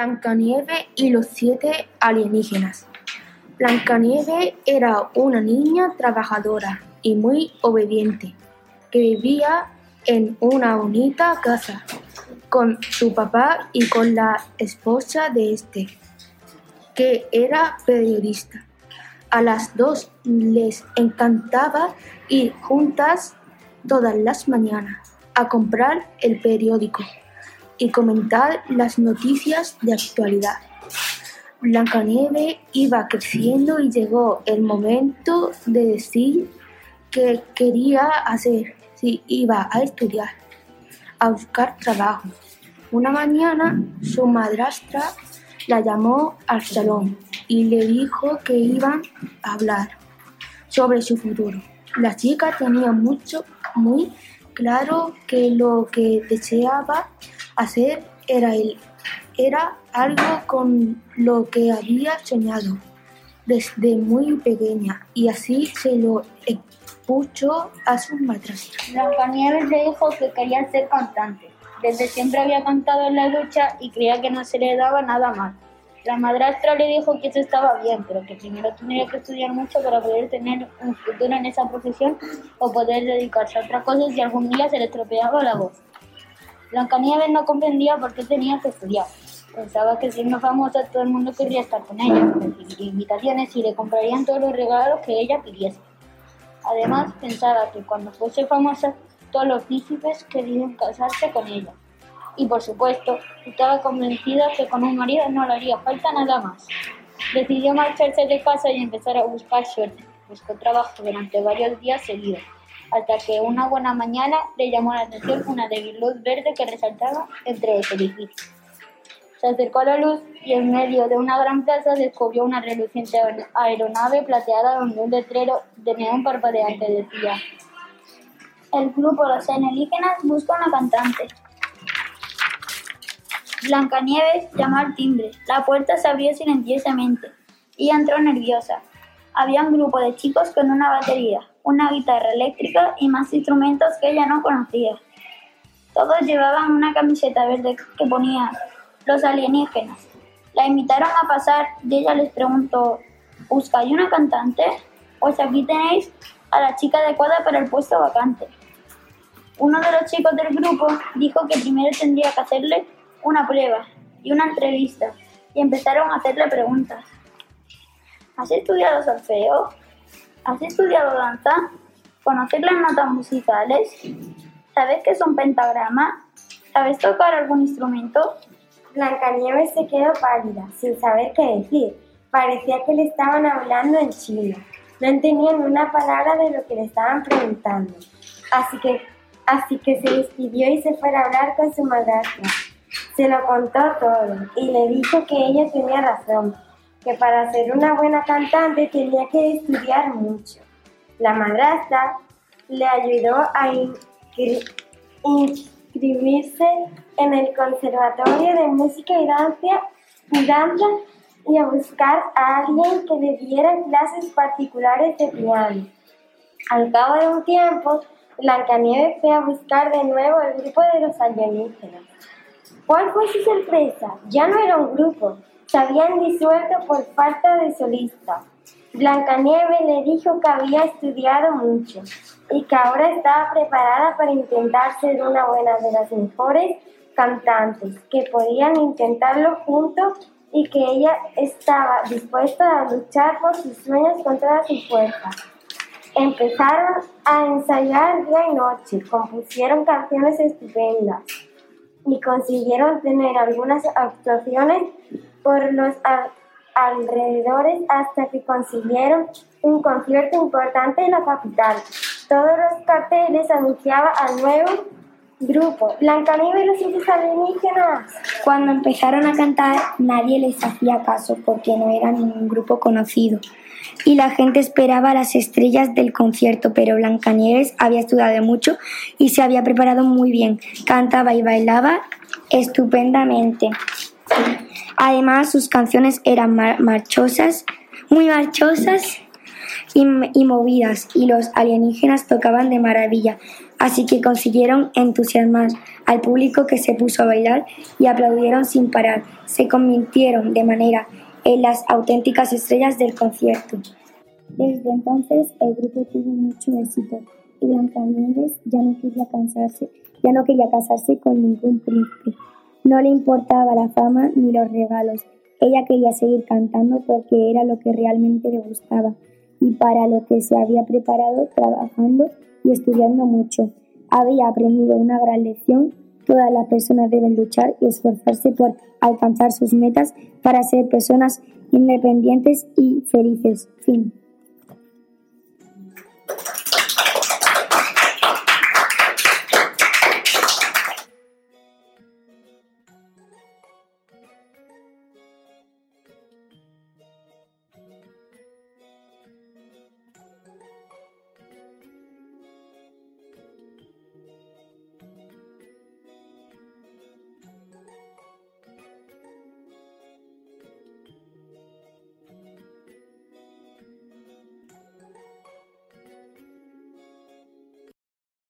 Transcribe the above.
Blancanieves y los siete alienígenas. Blancanieves era una niña trabajadora y muy obediente, que vivía en una bonita casa con su papá y con la esposa de este, que era periodista. A las dos les encantaba ir juntas todas las mañanas a comprar el periódico y comentar las noticias de actualidad. Blancanieves iba creciendo y llegó el momento de decir qué quería hacer, si iba a estudiar, a buscar trabajo. Una mañana su madrastra la llamó al salón y le dijo que iban a hablar sobre su futuro. La chica tenía mucho, muy claro que lo que deseaba hacer era, el, era algo con lo que había soñado desde muy pequeña y así se lo expuso a su madrastra. Blancanieves le dijo que quería ser cantante. Desde siempre había cantado en la ducha y creía que no se le daba nada mal. La madrastra le dijo que eso estaba bien, pero que primero tendría que estudiar mucho para poder tener un futuro en esa profesión o poder dedicarse a otra cosa si algún día se le estropeaba la voz. Blancanieves no comprendía por qué tenía que estudiar. Pensaba que siendo famosa todo el mundo querría estar con ella, recibiría invitaciones y le comprarían todos los regalos que ella pidiese. Además, pensaba que cuando fuese famosa, todos los príncipes querían casarse con ella. Y por supuesto, estaba convencida que con un marido no le haría falta nada más. Decidió marcharse de casa y empezar a buscar suerte. Buscó trabajo durante varios días seguidos hasta que una buena mañana le llamó la atención una débil luz verde que resaltaba entre los edificios. Se acercó a la luz y en medio de una gran plaza descubrió una reluciente aeronave plateada donde un letrero de neón parpadeante decía El grupo Los Alienígenas busca una cantante. Blancanieves llamó al timbre. La puerta se abrió silenciosamente. y entró nerviosa. Había un grupo de chicos con una batería, una guitarra eléctrica y más instrumentos que ella no conocía. Todos llevaban una camiseta verde que ponía los alienígenas. La invitaron a pasar y ella les preguntó, ¿buscáis una cantante? Pues aquí tenéis a la chica adecuada para el puesto vacante. Uno de los chicos del grupo dijo que primero tendría que hacerle una prueba y una entrevista y empezaron a hacerle preguntas. ¿Has estudiado solfeo? ¿Has estudiado danza? ¿Conoces las notas musicales? ¿Sabes qué es un pentagrama? ¿Sabes tocar algún instrumento? Blancanieves se quedó pálida, sin saber qué decir. Parecía que le estaban hablando en chino. No entendía ni una palabra de lo que le estaban preguntando. Así que, así que se despidió y se fue a hablar con su madrastra. Se lo contó todo y le dijo que ella tenía razón, que para ser una buena cantante tenía que estudiar mucho. La madrastra le ayudó a inscribirse en el Conservatorio de Música y Danza, y danza y a buscar a alguien que le diera clases particulares de piano. Al cabo de un tiempo, Blancanieves fue a buscar de nuevo el grupo de los alienígenas. ¿Cuál fue su sorpresa? Ya no era un grupo, se habían disuelto por falta de solista. Blancanieves le dijo que había estudiado mucho y que ahora estaba preparada para intentar ser una buena de las mejores cantantes, que podían intentarlo juntos y que ella estaba dispuesta a luchar por sus sueños con toda su fuerza. Empezaron a ensayar día y noche, compusieron canciones estupendas y consiguieron tener algunas actuaciones por los alrededores hasta que consiguieron un concierto importante en la capital. Todos los carteles anunciaban al nuevo grupo Blancanieves y los siete alienígenas. Cuando empezaron a cantar nadie les hacía caso porque no era ningún grupo conocido y la gente esperaba las estrellas del concierto, pero Blancanieves había estudiado mucho y se había preparado muy bien. Cantaba y bailaba estupendamente. Además, sus canciones eran marchosas, muy marchosas y, movidas, y los alienígenas tocaban de maravilla. así que consiguieron entusiasmar al público que se puso a bailar y aplaudieron sin parar. Se convirtieron de manera en las auténticas estrellas del concierto. Desde entonces el grupo tuvo mucho éxito y Blancanieves ya no quería cansarse, ya no quería casarse con ningún príncipe. No le importaba la fama ni los regalos. Ella quería seguir cantando porque era lo que realmente le gustaba y para lo que se había preparado trabajando y estudiando mucho. Había aprendido una gran lección. Todas las personas deben luchar y esforzarse por alcanzar sus metas para ser personas independientes y felices. Fin.